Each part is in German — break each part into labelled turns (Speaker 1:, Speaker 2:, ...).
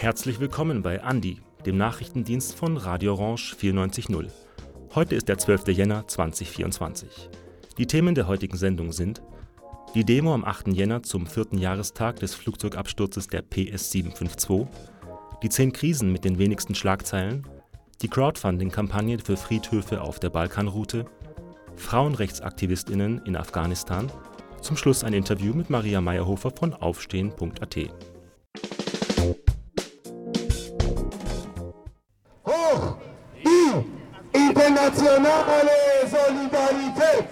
Speaker 1: Herzlich willkommen bei Andi, dem Nachrichtendienst von Radio Orange 94.0. Heute ist der 12. Jänner 2024. Die Themen der heutigen Sendung sind die Demo am 8. Jänner zum vierten Jahrestag des Flugzeugabsturzes der PS752, die zehn Krisen mit den wenigsten Schlagzeilen, die Crowdfunding-Kampagne für Friedhöfe auf der Balkanroute, Frauenrechtsaktivistinnen in Afghanistan, zum Schluss ein Interview mit Maria Meyerhofer von Aufstehen.at.
Speaker 2: Hoch! Die internationale Solidarität!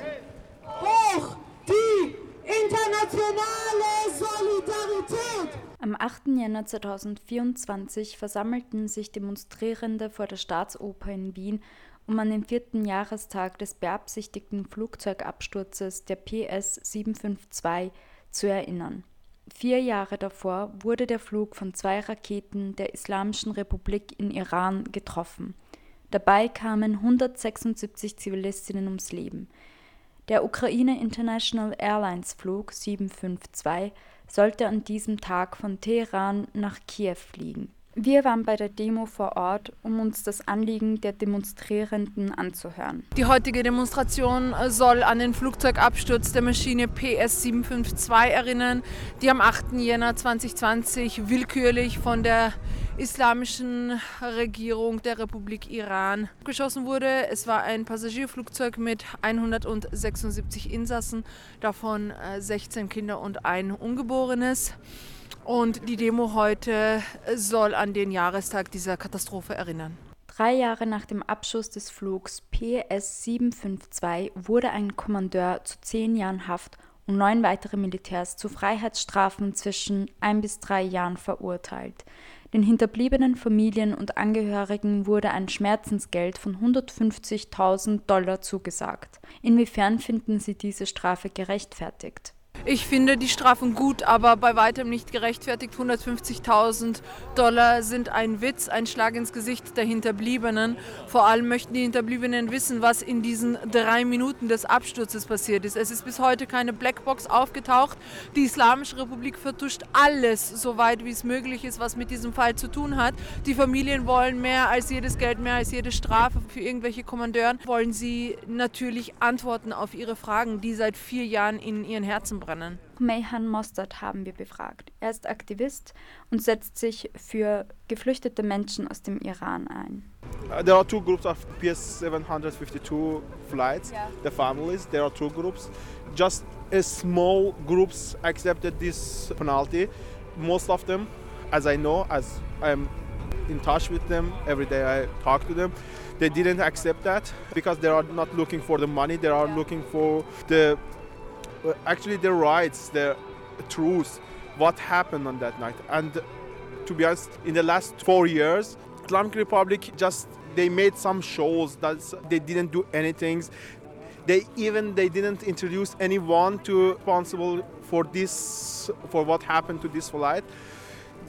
Speaker 3: Hoch die internationale Solidarität!
Speaker 4: Am 8. Jänner 2024 versammelten sich Demonstrierende vor der Staatsoper in Wien, um an den vierten Jahrestag des beabsichtigten Flugzeugabsturzes der PS 752 zu erinnern. Vier Jahre davor wurde der Flug von zwei Raketen der Islamischen Republik in Iran getroffen. Dabei kamen 176 Zivilistinnen ums Leben. Der Ukraine International Airlines Flug 752 sollte an diesem Tag von Teheran nach Kiew fliegen. Wir waren bei der Demo vor Ort, um uns das Anliegen der Demonstrierenden anzuhören.
Speaker 5: Die heutige Demonstration soll an den Flugzeugabsturz der Maschine PS752 erinnern, die am 8. Jänner 2020 willkürlich von der islamischen Regierung der Republik Iran geschossen wurde. Es war ein Passagierflugzeug mit 176 Insassen, davon 16 Kinder und ein Ungeborenes. Und die Demo heute soll an den Jahrestag dieser Katastrophe erinnern.
Speaker 4: Drei Jahre nach dem Abschuss des Flugs PS 752 wurde ein Kommandeur zu zehn Jahren Haft und neun weitere Militärs zu Freiheitsstrafen zwischen ein bis drei Jahren verurteilt. Den hinterbliebenen Familien und Angehörigen wurde ein Schmerzensgeld von 150.000 Dollar zugesagt. Inwiefern finden Sie diese Strafe gerechtfertigt?
Speaker 5: Ich finde die Strafen gut, aber bei weitem nicht gerechtfertigt. 150.000 Dollar sind ein Witz, ein Schlag ins Gesicht der Hinterbliebenen. Vor allem möchten die Hinterbliebenen wissen, was in diesen drei Minuten des Absturzes passiert ist. Es ist bis heute keine Blackbox aufgetaucht. Die Islamische Republik vertuscht alles, soweit wie es möglich ist, was mit diesem Fall zu tun hat. Die Familien wollen mehr als jedes Geld, mehr als jede Strafe für irgendwelche Kommandeuren. Wollen sie natürlich Antworten auf ihre Fragen, die seit vier Jahren in ihren Herzen brennen können.
Speaker 4: Mayhan Mostert haben wir befragt. Er ist Aktivist und setzt sich für geflüchtete Menschen aus dem Iran ein.
Speaker 6: Uh, there are two groups of PS 752 flights, yeah. the families. There are two groups. Just a small groups accepted this penalty. Most of them, as I know, as I'm in touch with them every day, I talk to them. They didn't accept that because they are not looking for the money. They are looking for the actually the rights, the truth, what happened on that night. And to be honest, in the last four years, Islamic Republic just they made some shows that they didn't do anything. They even they didn't introduce anyone to responsible for this for what happened to this flight.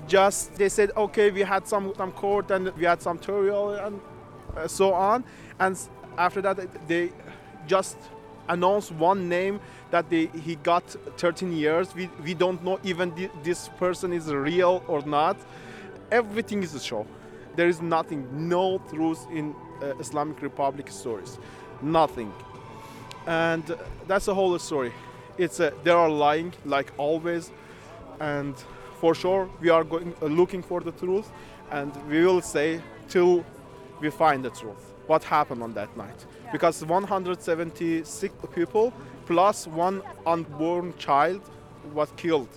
Speaker 6: Just they said, okay, we had some some court and we had some tutorial and uh, so on. And after that, they just announced one name that they, he got 13 years. We, we don't know even th- this person is real or not. Everything is a show. There is nothing, no truth in uh, Islamic Republic stories, nothing. And that's the whole story. It's a, they are lying like always, and for sure we are going uh, looking for the truth, and we will say till we find the truth. What happened on that night? Because 176 people plus one unborn child was killed.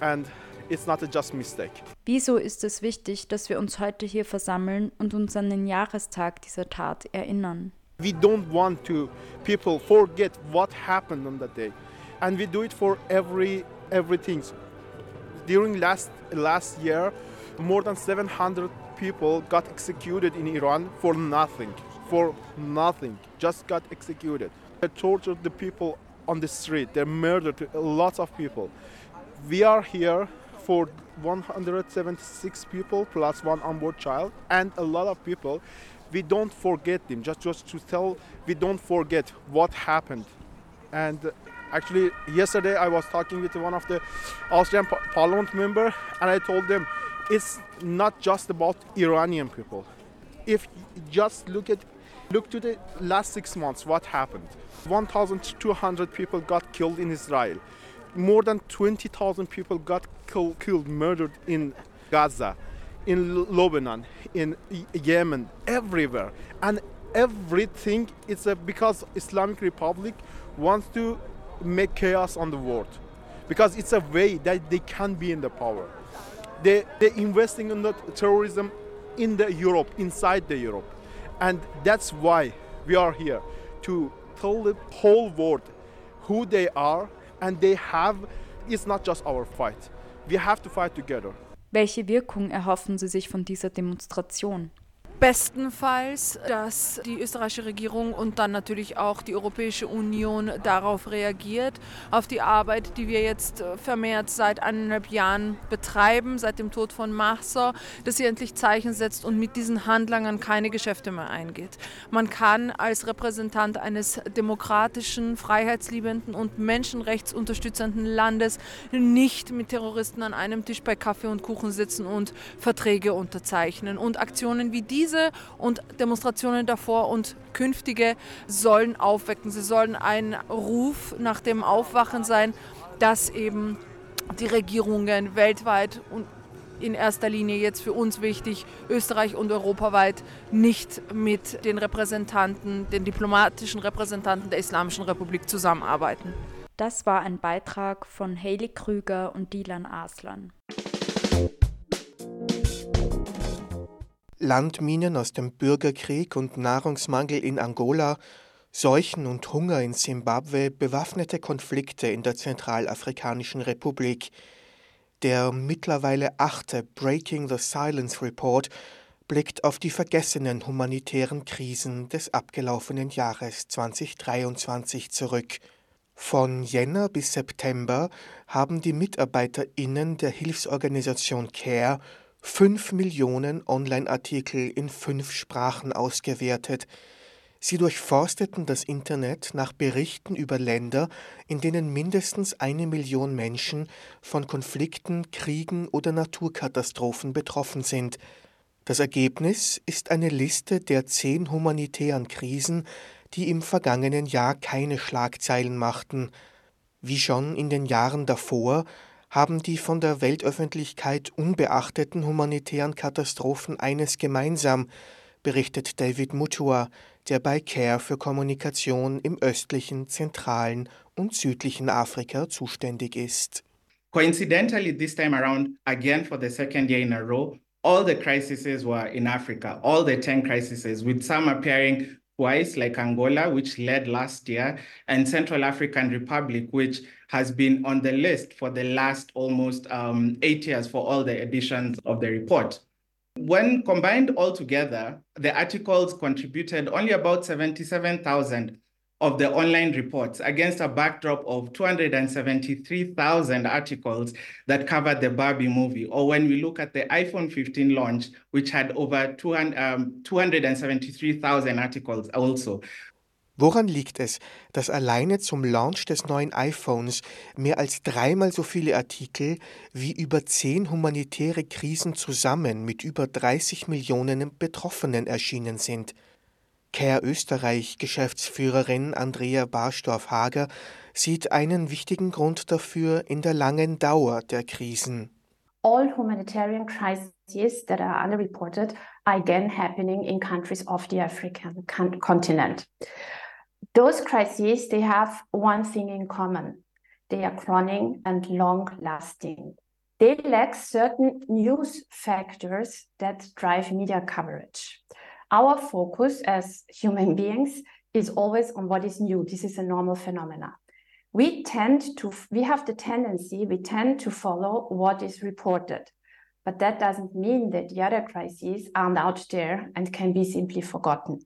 Speaker 6: And it's not a just mistake.
Speaker 4: Wieso ist es wichtig, dass wir uns heute hier versammeln und uns an den Jahrestag dieser Tat erinnern?
Speaker 6: We don't want to people forget what happened on that day. And we do it for every everything. During last last year, more than 700 people got executed in Iran for nothing. For nothing. Just got executed. They tortured the people on the street. They murdered lots of people. We are here for 176 people plus one onboard child and a lot of people. we don't forget them. Just, just to tell, we don't forget what happened. And actually, yesterday I was talking with one of the Austrian parliament member, and I told them it's not just about Iranian people. If just look at look to the last six months, what happened? 1,200 people got killed in Israel. More than 20,000 people got kill, killed, murdered in Gaza, in Lebanon, in Yemen, everywhere. And everything is because Islamic Republic wants to make chaos on the world. Because it's a way that they can be in the power. They, they're investing in the terrorism in the Europe, inside the Europe. And that's why we are here to tell the whole world who they are and they have it's not just our fight. We have to fight together.
Speaker 4: Welche Wirkung erhoffen Sie sich von dieser Demonstration?
Speaker 5: Bestenfalls, dass die österreichische Regierung und dann natürlich auch die Europäische Union darauf reagiert, auf die Arbeit, die wir jetzt äh, vermehrt seit eineinhalb Jahren betreiben, seit dem Tod von Mahsa, dass sie endlich Zeichen setzt und mit diesen Handlangern keine Geschäfte mehr eingeht. Man kann als Repräsentant eines demokratischen, freiheitsliebenden und menschenrechtsunterstützenden Landes nicht mit Terroristen an einem Tisch bei Kaffee und Kuchen sitzen und Verträge unterzeichnen. Und Aktionen wie diese diese und Demonstrationen davor und künftige sollen aufwecken. Sie sollen ein Ruf nach dem Aufwachen sein, dass eben die Regierungen weltweit und in erster Linie jetzt für uns wichtig, Österreich und europaweit nicht mit den Repräsentanten, den diplomatischen Repräsentanten der Islamischen Republik zusammenarbeiten.
Speaker 4: Das war ein Beitrag von Hayley Krüger und Dilan Aslan.
Speaker 7: Landminen aus dem Bürgerkrieg und Nahrungsmangel in Angola, Seuchen und Hunger in Simbabwe, bewaffnete Konflikte in der Zentralafrikanischen Republik. Der mittlerweile achte Breaking the Silence Report blickt auf die vergessenen humanitären Krisen des abgelaufenen Jahres 2023 zurück. Von Jänner bis September haben die MitarbeiterInnen der Hilfsorganisation CARE fünf Millionen Online-Artikel in fünf Sprachen ausgewertet. Sie durchforsteten das Internet nach Berichten über Länder, in denen mindestens eine Million Menschen von Konflikten, Kriegen oder Naturkatastrophen betroffen sind. Das Ergebnis ist eine Liste der zehn humanitären Krisen, die im vergangenen Jahr keine Schlagzeilen machten. Wie schon in den Jahren davor haben die von der Weltöffentlichkeit unbeachteten humanitären Katastrophen eines gemeinsam, berichtet David Mutua, der bei CARE für Kommunikation im östlichen, zentralen und südlichen Afrika zuständig ist.
Speaker 8: Coincidentally, this time around, again for the second year in a row, all the crises were in Africa, all the 10 crises, with some appearing twice, like Angola, which led last year, and Central African Republic, which has been on the list for the last almost um, eight years for all the editions of the report. When combined all together, the articles contributed only about 77,000 of the online reports against a backdrop of 273,000 articles that covered the Barbie movie. Or when we look at the iPhone 15 launch, which had over 200, um, 273,000 articles also.
Speaker 7: Woran liegt es, dass alleine zum Launch des neuen iPhones mehr als dreimal so viele Artikel wie über zehn humanitäre Krisen zusammen mit über 30 Millionen Betroffenen erschienen sind? Care Österreich Geschäftsführerin Andrea Barstorff-Hager sieht einen wichtigen Grund dafür in der langen Dauer der Krisen.
Speaker 9: All humanitarian crises that are underreported are again happening in countries of the African continent. Those crises, they have one thing in common. They are chronic and long lasting. They lack certain news factors that drive media coverage. Our focus as human beings is always on what is new. This is a normal phenomena. We tend to, we have the tendency, we tend to follow what is reported. But that doesn't mean that the other crises aren't out there and can be simply forgotten.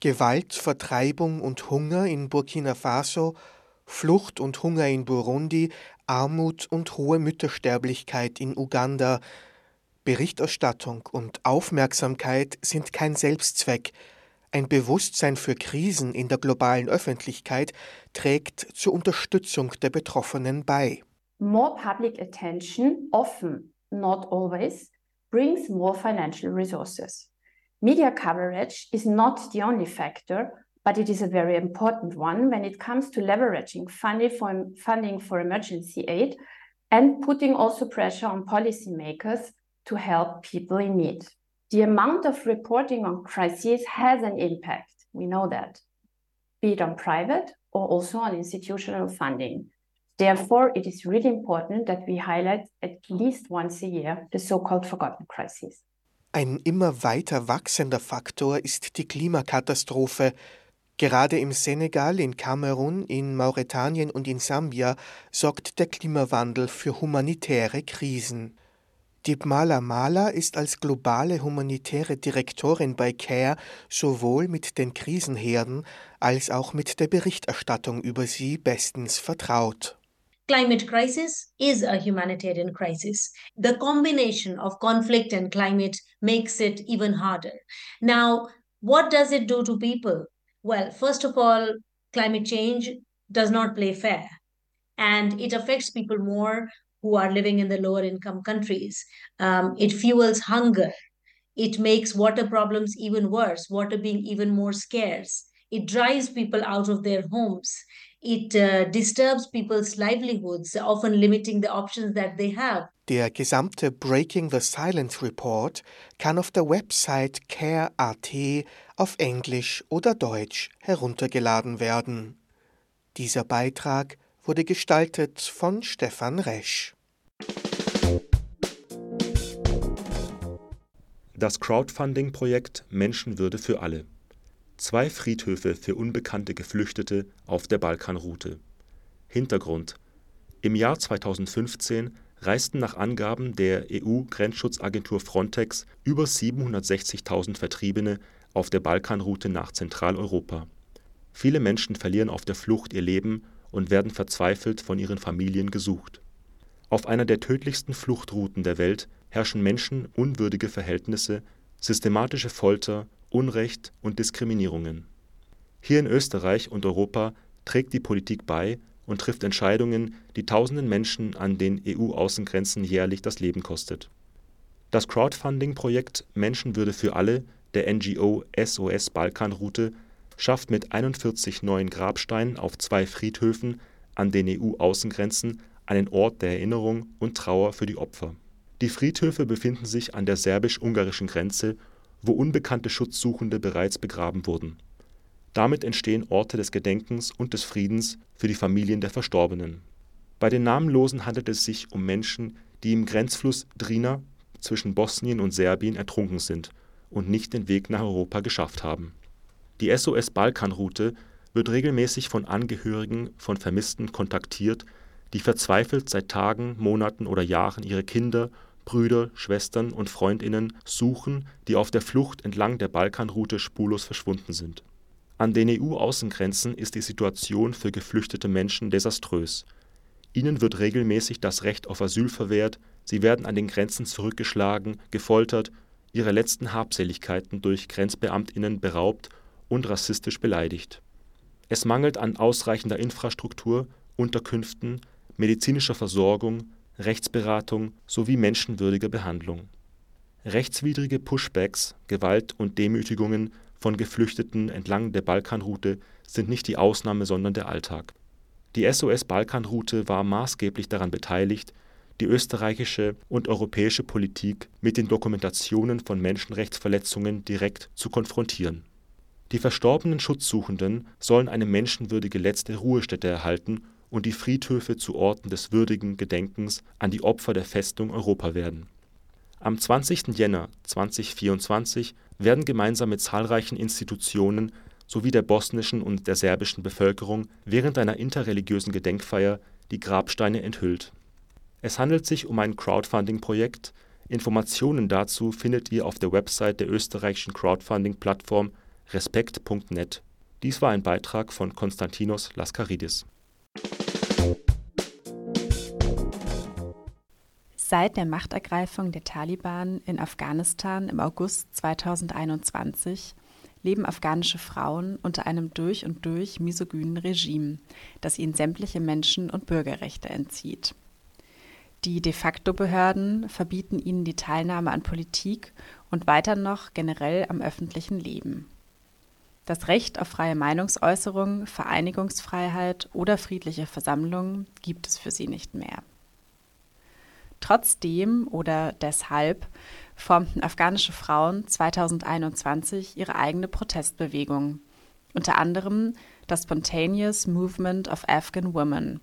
Speaker 7: Gewalt, Vertreibung und Hunger in Burkina Faso, Flucht und Hunger in Burundi, Armut und hohe Müttersterblichkeit in Uganda – Berichterstattung und Aufmerksamkeit sind kein Selbstzweck. Ein Bewusstsein für Krisen in der globalen Öffentlichkeit trägt zur Unterstützung der Betroffenen bei.
Speaker 9: More public attention, often, not always, brings more financial resources. Media coverage is not the only factor, but it is a very important one when it comes to leveraging funding for, emergency aid and putting also pressure on policymakers to help people in need. The amount of reporting on crises has an impact. We know that, be it on private or also on institutional funding. Therefore, it is really important that we highlight at least once a year the so-called forgotten crises.
Speaker 7: Ein immer weiter wachsender Faktor ist die Klimakatastrophe. Gerade im Senegal, in Kamerun, in Mauretanien und in Sambia sorgt der Klimawandel für humanitäre Krisen. Dibmala Mala ist als globale humanitäre Direktorin bei CARE sowohl mit den Krisenherden als auch mit der Berichterstattung über sie bestens vertraut.
Speaker 10: Climate crisis is a humanitarian crisis. The combination of conflict and climate makes it even harder. Now, what does it do to people? Well, first of all, climate change does not play fair and it affects people more who are living in the lower income countries. Um, it fuels hunger. It makes water problems even worse, water being even more scarce. It drives people out of their homes. It uh, disturbs people's livelihoods, often limiting the options that they have.
Speaker 7: Der gesamte Breaking the Silence Report kann auf der Website care.at auf Englisch oder Deutsch heruntergeladen werden. Dieser Beitrag wurde gestaltet von Stefan Resch.
Speaker 1: Das Crowdfunding-Projekt Menschenwürde für alle. Zwei Friedhöfe für unbekannte Geflüchtete auf der Balkanroute. Hintergrund: Im Jahr 2015 reisten nach Angaben der EU-Grenzschutzagentur Frontex über 760.000 Vertriebene auf der Balkanroute nach Zentraleuropa. Viele Menschen verlieren auf der Flucht ihr Leben und werden verzweifelt von ihren Familien gesucht. Auf einer der tödlichsten Fluchtrouten der Welt herrschen menschenunwürdige Verhältnisse, systematische Folter, Unrecht und Diskriminierungen. Hier in Österreich und Europa trägt die Politik bei und trifft Entscheidungen, die tausenden Menschen an den EU-Außengrenzen jährlich das Leben kostet. Das Crowdfunding-Projekt Menschenwürde für alle der NGO SOS Balkanroute schafft mit 41 neuen Grabsteinen auf zwei Friedhöfen an den EU-Außengrenzen einen Ort der Erinnerung und Trauer für die Opfer. Die Friedhöfe befinden sich an der serbisch-ungarischen Grenze, wo unbekannte Schutzsuchende bereits begraben wurden. Damit entstehen Orte des Gedenkens und des Friedens für die Familien der Verstorbenen. Bei den Namenlosen handelt es sich um Menschen, die im Grenzfluss Drina zwischen Bosnien und Serbien ertrunken sind und nicht den Weg nach Europa geschafft haben die SOS-Balkanroute wird regelmäßig von Angehörigen von Vermissten kontaktiert, die verzweifelt seit Tagen, Monaten oder Jahren ihre Kinder, Brüder, Schwestern und Freundinnen suchen, die auf der Flucht entlang der Balkanroute spurlos verschwunden sind. An den EU-Außengrenzen ist die Situation für geflüchtete Menschen desaströs. Ihnen wird regelmäßig das Recht auf Asyl verwehrt, sie werden an den Grenzen zurückgeschlagen, gefoltert, ihre letzten Habseligkeiten durch Grenzbeamtinnen beraubt und rassistisch beleidigt. Es mangelt an ausreichender Infrastruktur, Unterkünften, medizinischer Versorgung, Rechtsberatung sowie menschenwürdiger Behandlung. Rechtswidrige Pushbacks, Gewalt und Demütigungen von Geflüchteten entlang der Balkanroute sind nicht die Ausnahme, sondern der Alltag. Die SOS-Balkanroute war maßgeblich daran beteiligt, die österreichische und europäische Politik mit den Dokumentationen von Menschenrechtsverletzungen direkt zu konfrontieren die verstorbenen Schutzsuchenden sollen eine menschenwürdige letzte Ruhestätte erhalten und die Friedhöfe zu Orten des würdigen Gedenkens an die Opfer der Festung Europa werden. Am 20. Jänner 2024 werden gemeinsam mit zahlreichen Institutionen sowie der bosnischen und der serbischen Bevölkerung während einer interreligiösen Gedenkfeier die Grabsteine enthüllt. Es handelt sich um ein Crowdfunding-Projekt. Informationen dazu findet ihr auf der Website der österreichischen Crowdfunding-Plattform respekt.net. Dies war ein Beitrag von Konstantinos Laskaridis
Speaker 11: Seit der Machtergreifung der Taliban in Afghanistan im August 2021 leben afghanische Frauen unter einem durch und durch misogynen Regime, das ihnen sämtliche Menschen- und Bürgerrechte entzieht. Die de facto Behörden verbieten ihnen die Teilnahme an Politik und weiter noch generell am öffentlichen Leben. Das Recht auf freie Meinungsäußerung, Vereinigungsfreiheit oder friedliche Versammlung gibt es für sie nicht mehr. Trotzdem oder deshalb formten afghanische Frauen 2021 ihre eigene Protestbewegung, unter anderem das Spontaneous Movement of Afghan Women,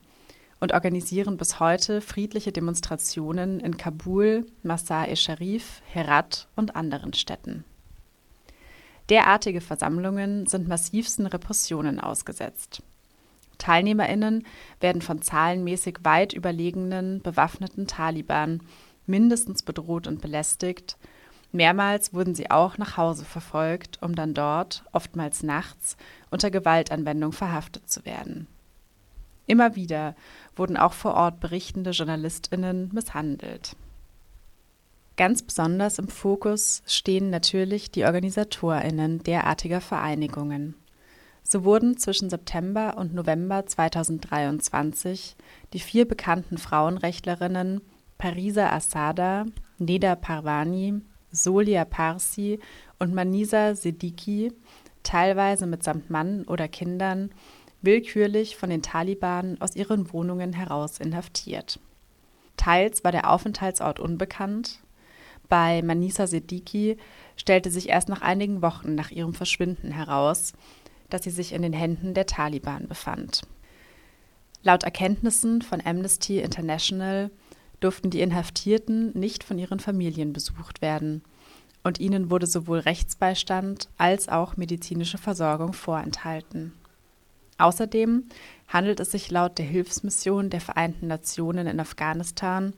Speaker 11: und organisieren bis heute friedliche Demonstrationen in Kabul, Masar-e-Sharif, Herat und anderen Städten. Derartige Versammlungen sind massivsten Repressionen ausgesetzt. TeilnehmerInnen werden von zahlenmäßig weit überlegenen bewaffneten Taliban mindestens bedroht und belästigt. Mehrmals wurden sie auch nach Hause verfolgt, um dann dort, oftmals nachts, unter Gewaltanwendung verhaftet zu werden. Immer wieder wurden auch vor Ort berichtende JournalistInnen misshandelt. Ganz besonders im Fokus stehen natürlich die OrganisatorInnen derartiger Vereinigungen. So wurden zwischen September und November 2023 die vier bekannten Frauenrechtlerinnen Parisa Asada, Neda Parvani, Solia Parsi und Manisa Siddiqui, teilweise mitsamt Mann oder Kindern, willkürlich von den Taliban aus ihren Wohnungen heraus inhaftiert. Teils war der Aufenthaltsort unbekannt. Bei Manisa Siddiqui stellte sich erst nach einigen Wochen nach ihrem Verschwinden heraus, dass sie sich in den Händen der Taliban befand. Laut Erkenntnissen von Amnesty International durften die Inhaftierten nicht von ihren Familien besucht werden und ihnen wurde sowohl Rechtsbeistand als auch medizinische Versorgung vorenthalten. Außerdem handelt es sich laut der Hilfsmission der Vereinten Nationen in Afghanistan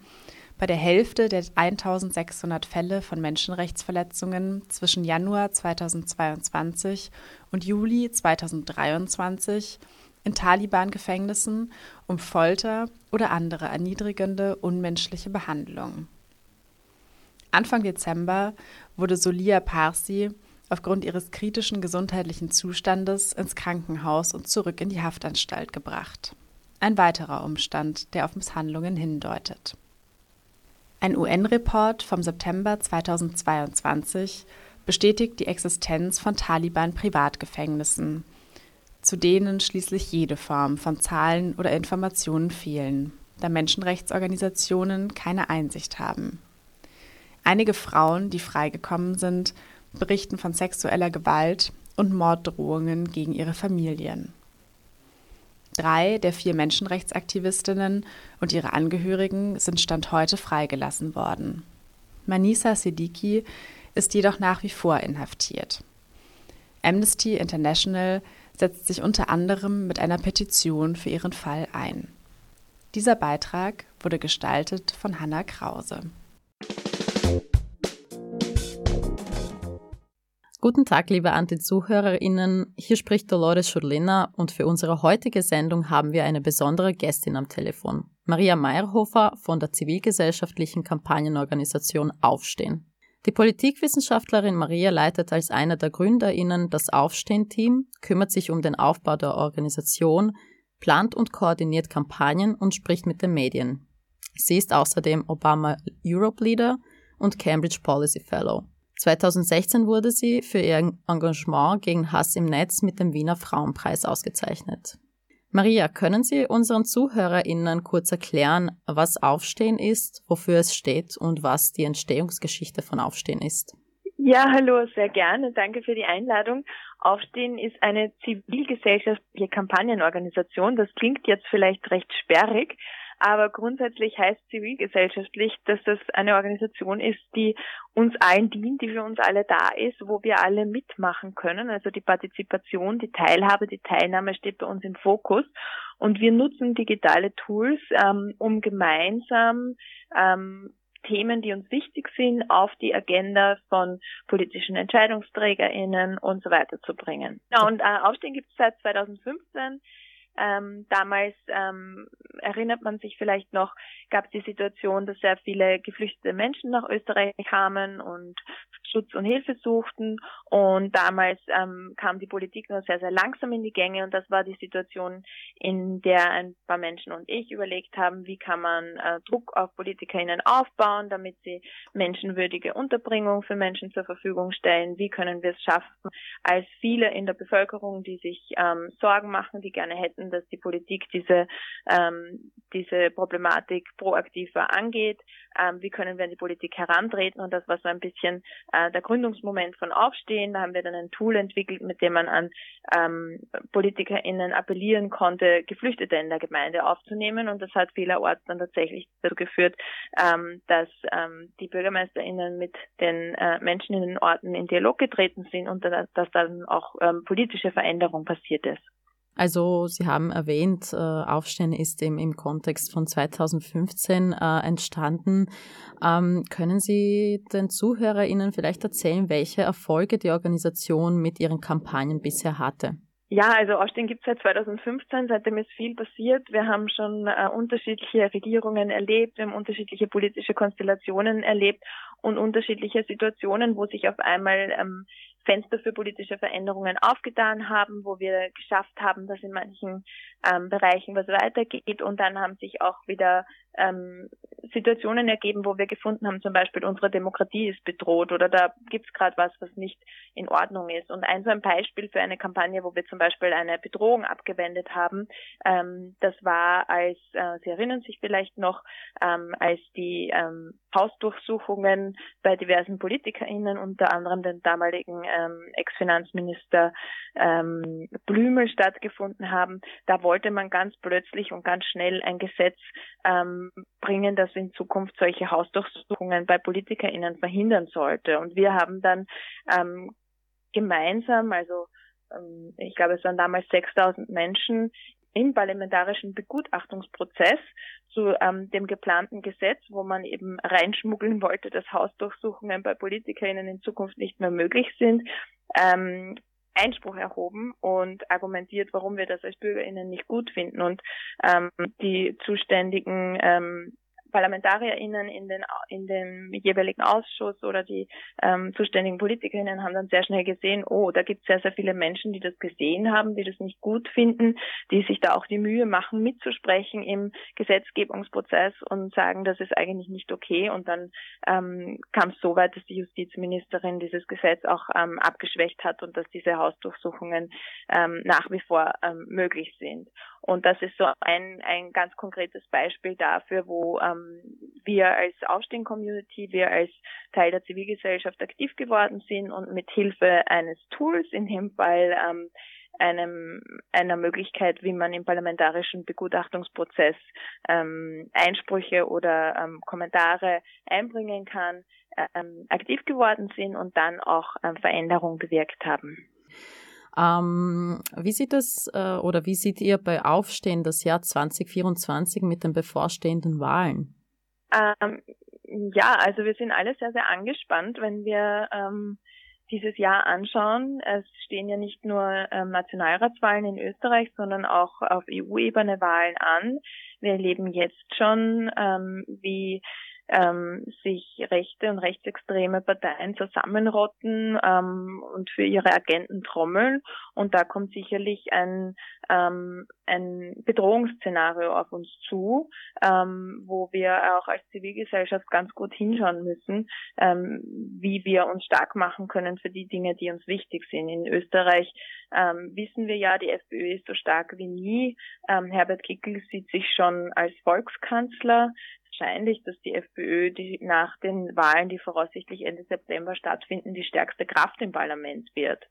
Speaker 11: bei der Hälfte der 1600 Fälle von Menschenrechtsverletzungen zwischen Januar 2022 und Juli 2023 in Taliban-Gefängnissen um Folter oder andere erniedrigende, unmenschliche Behandlungen. Anfang Dezember wurde Solia Parsi aufgrund ihres kritischen gesundheitlichen Zustandes ins Krankenhaus und zurück in die Haftanstalt gebracht. Ein weiterer Umstand, der auf Misshandlungen hindeutet. Ein UN-Report vom September 2022 bestätigt die Existenz von Taliban-Privatgefängnissen, zu denen schließlich jede Form von Zahlen oder Informationen fehlen, da Menschenrechtsorganisationen keine Einsicht haben. Einige Frauen, die freigekommen sind, berichten von sexueller Gewalt und Morddrohungen gegen ihre Familien. Drei der vier Menschenrechtsaktivistinnen und ihre Angehörigen sind Stand heute freigelassen worden. Manisa Siddiqui ist jedoch nach wie vor inhaftiert. Amnesty International setzt sich unter anderem mit einer Petition für ihren Fall ein. Dieser Beitrag wurde gestaltet von Hanna Krause.
Speaker 12: Guten Tag, liebe Anti-ZuhörerInnen. Hier spricht Dolores Schurlina und für unsere heutige Sendung haben wir eine besondere Gästin am Telefon. Maria Meyerhofer von der zivilgesellschaftlichen Kampagnenorganisation Aufstehen. Die Politikwissenschaftlerin Maria leitet als einer der GründerInnen das Aufstehen-Team, kümmert sich um den Aufbau der Organisation, plant und koordiniert Kampagnen und spricht mit den Medien. Sie ist außerdem Obama Europe Leader und Cambridge Policy Fellow. 2016 wurde sie für ihr Engagement gegen Hass im Netz mit dem Wiener Frauenpreis ausgezeichnet. Maria, können Sie unseren ZuhörerInnen kurz erklären, was Aufstehen ist, wofür es steht und was die Entstehungsgeschichte von Aufstehen ist?
Speaker 13: Ja, hallo, sehr gerne. Danke für die Einladung. Aufstehen ist eine zivilgesellschaftliche Kampagnenorganisation. Das klingt jetzt vielleicht recht sperrig, aber grundsätzlich heißt zivilgesellschaftlich, dass das eine Organisation ist, die uns allen dient, die für uns alle da ist, wo wir alle mitmachen können. Also die Partizipation, die Teilhabe, die Teilnahme steht bei uns im Fokus. Und wir nutzen digitale Tools, ähm, um gemeinsam ähm, Themen, die uns wichtig sind, auf die Agenda von politischen EntscheidungsträgerInnen und so weiter zu bringen. Ja, und äh, Aufstehen gibt es seit 2015 Ähm, damals ähm, erinnert man sich vielleicht noch, gab es die Situation, dass sehr viele geflüchtete Menschen nach Österreich kamen und Schutz und Hilfe suchten. Und damals ähm, kam die Politik nur sehr, sehr langsam in die Gänge. Und das war die Situation, in der ein paar Menschen und ich überlegt haben, wie kann man äh, Druck auf PolitikerInnen aufbauen, damit sie menschenwürdige Unterbringung für Menschen zur Verfügung stellen. Wie können wir es schaffen, als viele in der Bevölkerung, die sich ähm, Sorgen machen, die gerne hätten, dass die Politik diese, ähm, diese Problematik proaktiver angeht. Ähm, wie können wir an die Politik herantreten? Und das war so ein bisschen äh, der Gründungsmoment von Aufstehen. Da haben wir dann ein Tool entwickelt, mit dem man an ähm, PolitikerInnen appellieren konnte, Geflüchtete in der Gemeinde aufzunehmen. Und das hat vielerorts dann tatsächlich dazu geführt, ähm, dass ähm, die BürgermeisterInnen mit den äh, Menschen in den Orten in Dialog getreten sind und dass, dann auch ähm, politische Veränderung passiert ist.
Speaker 12: Also Sie haben erwähnt, äh, Aufstehen ist im, im Kontext von 2015 äh, entstanden. Ähm, können Sie den ZuhörerInnen vielleicht erzählen, welche Erfolge die Organisation mit ihren Kampagnen bisher hatte?
Speaker 13: Ja, also Aufstehen gibt es seit 2015, seitdem ist viel passiert. Wir haben schon äh, unterschiedliche Regierungen erlebt, wir haben unterschiedliche politische Konstellationen erlebt und unterschiedliche Situationen, wo sich auf einmal ähm, Fenster für politische Veränderungen aufgetan haben, wo wir geschafft haben, dass in manchen ähm, Bereichen was weitergeht. Und dann haben sich auch wieder ähm, Situationen ergeben, wo wir gefunden haben, zum Beispiel unsere Demokratie ist bedroht oder da gibt es gerade was, was nicht in Ordnung ist. Und ein so ein Beispiel für eine Kampagne, wo wir zum Beispiel eine Bedrohung abgewendet haben, ähm, das war, als äh, Sie erinnern sich vielleicht noch, ähm, als die ähm, Hausdurchsuchungen bei diversen PolitikerInnen, unter anderem den damaligen ähm, Ex-Finanzminister ähm, Blümel stattgefunden haben, da wollte man ganz plötzlich und ganz schnell ein Gesetz ähm, bringen, das in Zukunft solche Hausdurchsuchungen bei PolitikerInnen verhindern sollte. Und wir haben dann ähm, gemeinsam, also ähm, ich glaube, es waren damals 6000 Menschen im parlamentarischen Begutachtungsprozess zu ähm, dem geplanten Gesetz, wo man eben reinschmuggeln wollte, dass Hausdurchsuchungen bei PolitikerInnen in Zukunft nicht mehr möglich sind, ähm, Einspruch erhoben und argumentiert, warum wir das als BürgerInnen nicht gut finden. Und ähm, die zuständigen ähm, ParlamentarierInnen in, den, in dem jeweiligen Ausschuss oder die ähm, zuständigen PolitikerInnen haben dann sehr schnell gesehen, oh, da gibt es sehr, sehr viele Menschen, die das gesehen haben, die das nicht gut finden, die sich da auch die Mühe machen, mitzusprechen im Gesetzgebungsprozess und sagen, das ist eigentlich nicht okay. Und dann ähm, kam es so weit, dass die Justizministerin dieses Gesetz auch ähm, abgeschwächt hat und dass diese Hausdurchsuchungen ähm, nach wie vor ähm, möglich sind. Und das ist so ein, ein ganz konkretes Beispiel dafür, wo ähm, wir als Aufstehen-Community, wir als Teil der Zivilgesellschaft aktiv geworden sind und mit Hilfe eines Tools, in dem Fall ähm, einem, einer Möglichkeit, wie man im parlamentarischen Begutachtungsprozess ähm, Einsprüche oder ähm, Kommentare einbringen kann, ähm, aktiv geworden sind und dann auch ähm, Veränderungen bewirkt haben.
Speaker 12: Ähm, wie sieht es äh, oder wie seht ihr bei Aufstehen das Jahr 2024 mit den bevorstehenden Wahlen?
Speaker 13: Ähm, ja, also wir sind alle sehr, sehr angespannt, wenn wir ähm, dieses Jahr anschauen. Es stehen ja nicht nur ähm, Nationalratswahlen in Österreich, sondern auch auf EU-Ebene Wahlen an. Wir erleben jetzt schon, ähm, wie ähm, sich rechte und rechtsextreme Parteien zusammenrotten ähm, und für ihre Agenten trommeln. Und da kommt sicherlich ein, ähm, ein Bedrohungsszenario auf uns zu, ähm, wo wir auch als Zivilgesellschaft ganz gut hinschauen müssen, ähm, wie wir uns stark machen können für die Dinge, die uns wichtig sind. In Österreich ähm, wissen wir ja, die FPÖ ist so stark wie nie. Ähm, Herbert Kickl sieht sich schon als Volkskanzler wahrscheinlich, dass die FPÖ die nach den Wahlen, die voraussichtlich Ende September stattfinden, die stärkste Kraft im Parlament wird.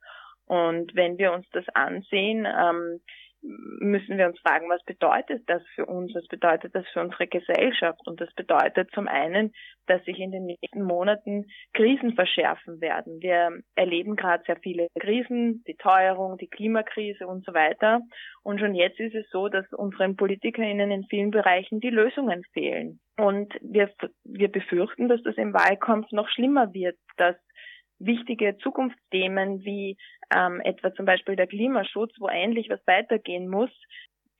Speaker 13: Und wenn wir uns das ansehen, ähm, müssen wir uns fragen, was bedeutet das für uns, was bedeutet das für unsere Gesellschaft? Und das bedeutet zum einen, dass sich in den nächsten Monaten Krisen verschärfen werden. Wir erleben gerade sehr viele Krisen, die Teuerung, die Klimakrise und so weiter. Und schon jetzt ist es so, dass unseren PolitikerInnen in vielen Bereichen die Lösungen fehlen. Und wir, wir befürchten, dass das im Wahlkampf noch schlimmer wird, dass wichtige Zukunftsthemen wie ähm, etwa zum Beispiel der Klimaschutz, wo endlich was weitergehen muss,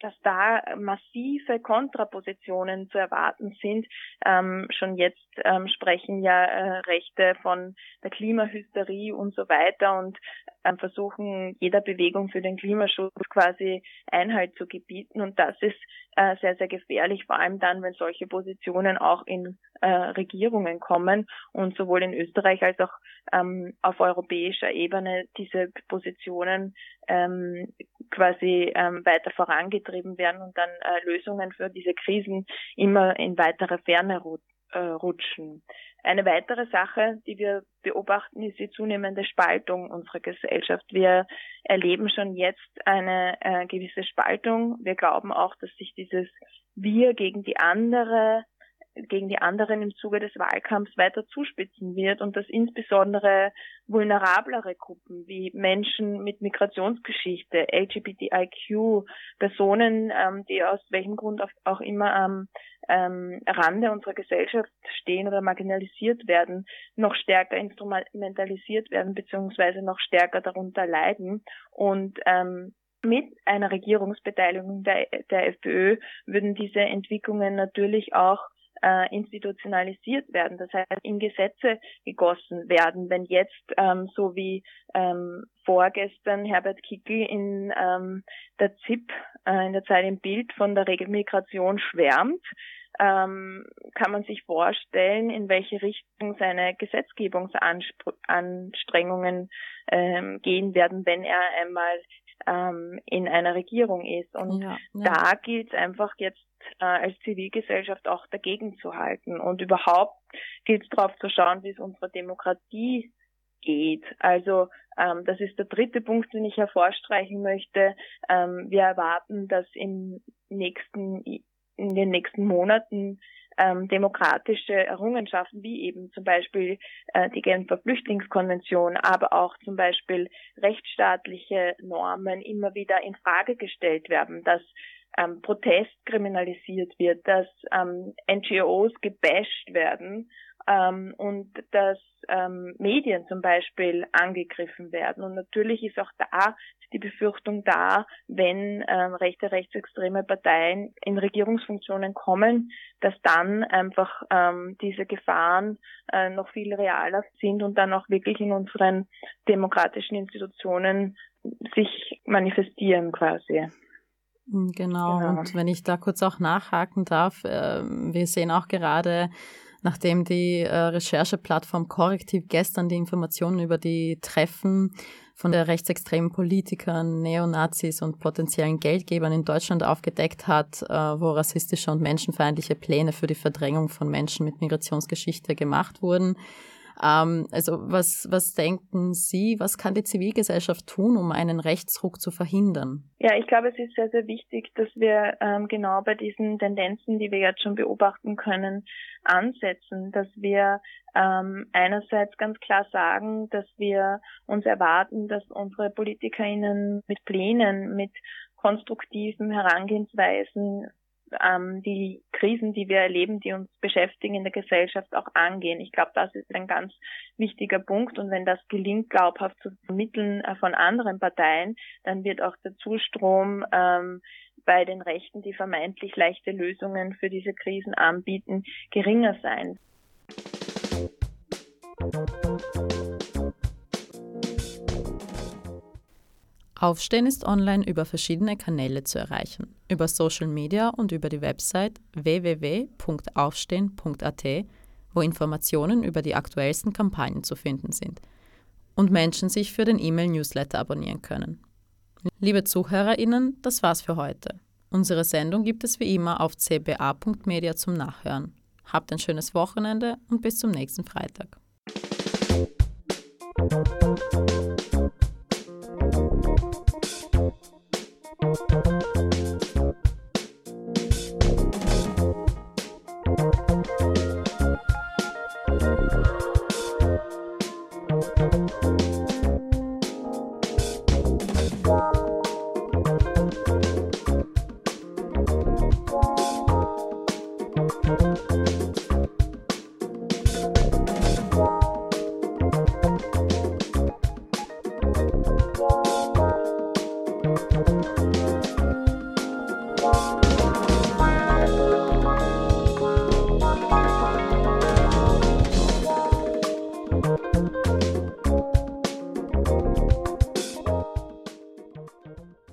Speaker 13: dass da massive Kontrapositionen zu erwarten sind. Ähm, schon jetzt ähm, sprechen ja äh, Rechte von der Klimahysterie und so weiter und versuchen jeder Bewegung für den Klimaschutz quasi Einhalt zu gebieten. Und das ist äh, sehr, sehr gefährlich, vor allem dann, wenn solche Positionen auch in äh, Regierungen kommen und sowohl in Österreich als auch ähm, auf europäischer Ebene diese Positionen ähm, quasi ähm, weiter vorangetrieben werden und dann äh, Lösungen für diese Krisen immer in weitere Ferne äh, rutschen. Eine weitere Sache, die wir beobachten, ist die zunehmende Spaltung unserer Gesellschaft. Wir erleben schon jetzt eine äh, gewisse Spaltung. Wir glauben auch, dass sich dieses Wir gegen die andere gegen die anderen im Zuge des Wahlkampfs weiter zuspitzen wird und dass insbesondere vulnerablere Gruppen wie Menschen mit Migrationsgeschichte, LGBTIQ, Personen, ähm, die aus welchem Grund auch immer am ähm, Rande unserer Gesellschaft stehen oder marginalisiert werden, noch stärker instrumentalisiert werden beziehungsweise noch stärker darunter leiden. Und ähm, mit einer Regierungsbeteiligung der, der FPÖ würden diese Entwicklungen natürlich auch äh, institutionalisiert werden, das heißt in Gesetze gegossen werden. Wenn jetzt, ähm, so wie ähm, vorgestern Herbert Kickel in ähm, der ZIP, äh, in der Zeit im Bild von der Regelmigration schwärmt, ähm, kann man sich vorstellen, in welche Richtung seine Gesetzgebungsanstrengungen ähm, gehen werden, wenn er einmal ähm, in einer Regierung ist. Und ja, ja. da gilt es einfach jetzt äh, als Zivilgesellschaft auch dagegen zu halten. Und überhaupt gilt es darauf zu schauen, wie es unserer Demokratie geht. Also ähm, das ist der dritte Punkt, den ich hervorstreichen möchte. Ähm, wir erwarten, dass im nächsten, in den nächsten Monaten ähm, demokratische Errungenschaften wie eben zum Beispiel äh, die Genfer Flüchtlingskonvention, aber auch zum Beispiel rechtsstaatliche Normen immer wieder in Frage gestellt werden, dass ähm, Protest kriminalisiert wird, dass ähm, NGOs gebasht werden ähm, und dass ähm, Medien zum Beispiel angegriffen werden. Und natürlich ist auch da die Befürchtung da, wenn ähm, rechte, rechtsextreme Parteien in Regierungsfunktionen kommen, dass dann einfach ähm, diese Gefahren äh, noch viel realer sind und dann auch wirklich in unseren demokratischen Institutionen sich manifestieren quasi.
Speaker 12: Genau. genau. Und wenn ich da kurz auch nachhaken darf, äh, wir sehen auch gerade, nachdem die äh, Rechercheplattform Korrektiv gestern die Informationen über die Treffen von der rechtsextremen Politikern, Neonazis und potenziellen Geldgebern in Deutschland aufgedeckt hat, äh, wo rassistische und menschenfeindliche Pläne für die Verdrängung von Menschen mit Migrationsgeschichte gemacht wurden, ähm, also was, was denken Sie, was kann die Zivilgesellschaft tun, um einen Rechtsruck zu verhindern?
Speaker 13: Ja, ich glaube, es ist sehr, sehr wichtig, dass wir ähm, genau bei diesen Tendenzen, die wir jetzt schon beobachten können, ansetzen, dass wir ähm, einerseits ganz klar sagen, dass wir uns erwarten, dass unsere PolitikerInnen mit Plänen, mit konstruktiven Herangehensweisen ähm, die Krisen, die wir erleben, die uns beschäftigen in der Gesellschaft auch angehen. Ich glaube, das ist ein ganz wichtiger Punkt. Und wenn das gelingt, glaubhaft zu vermitteln äh, von anderen Parteien, dann wird auch der Zustrom ähm, bei den Rechten, die vermeintlich leichte Lösungen für diese Krisen anbieten, geringer sein.
Speaker 12: Aufstehen ist online über verschiedene Kanäle zu erreichen, über Social Media und über die Website www.aufstehen.at, wo Informationen über die aktuellsten Kampagnen zu finden sind und Menschen sich für den E-Mail-Newsletter abonnieren können. Liebe ZuhörerInnen, das war's für heute. Unsere Sendung gibt es wie immer auf cba.media zum Nachhören. Habt ein schönes Wochenende und bis zum nächsten Freitag.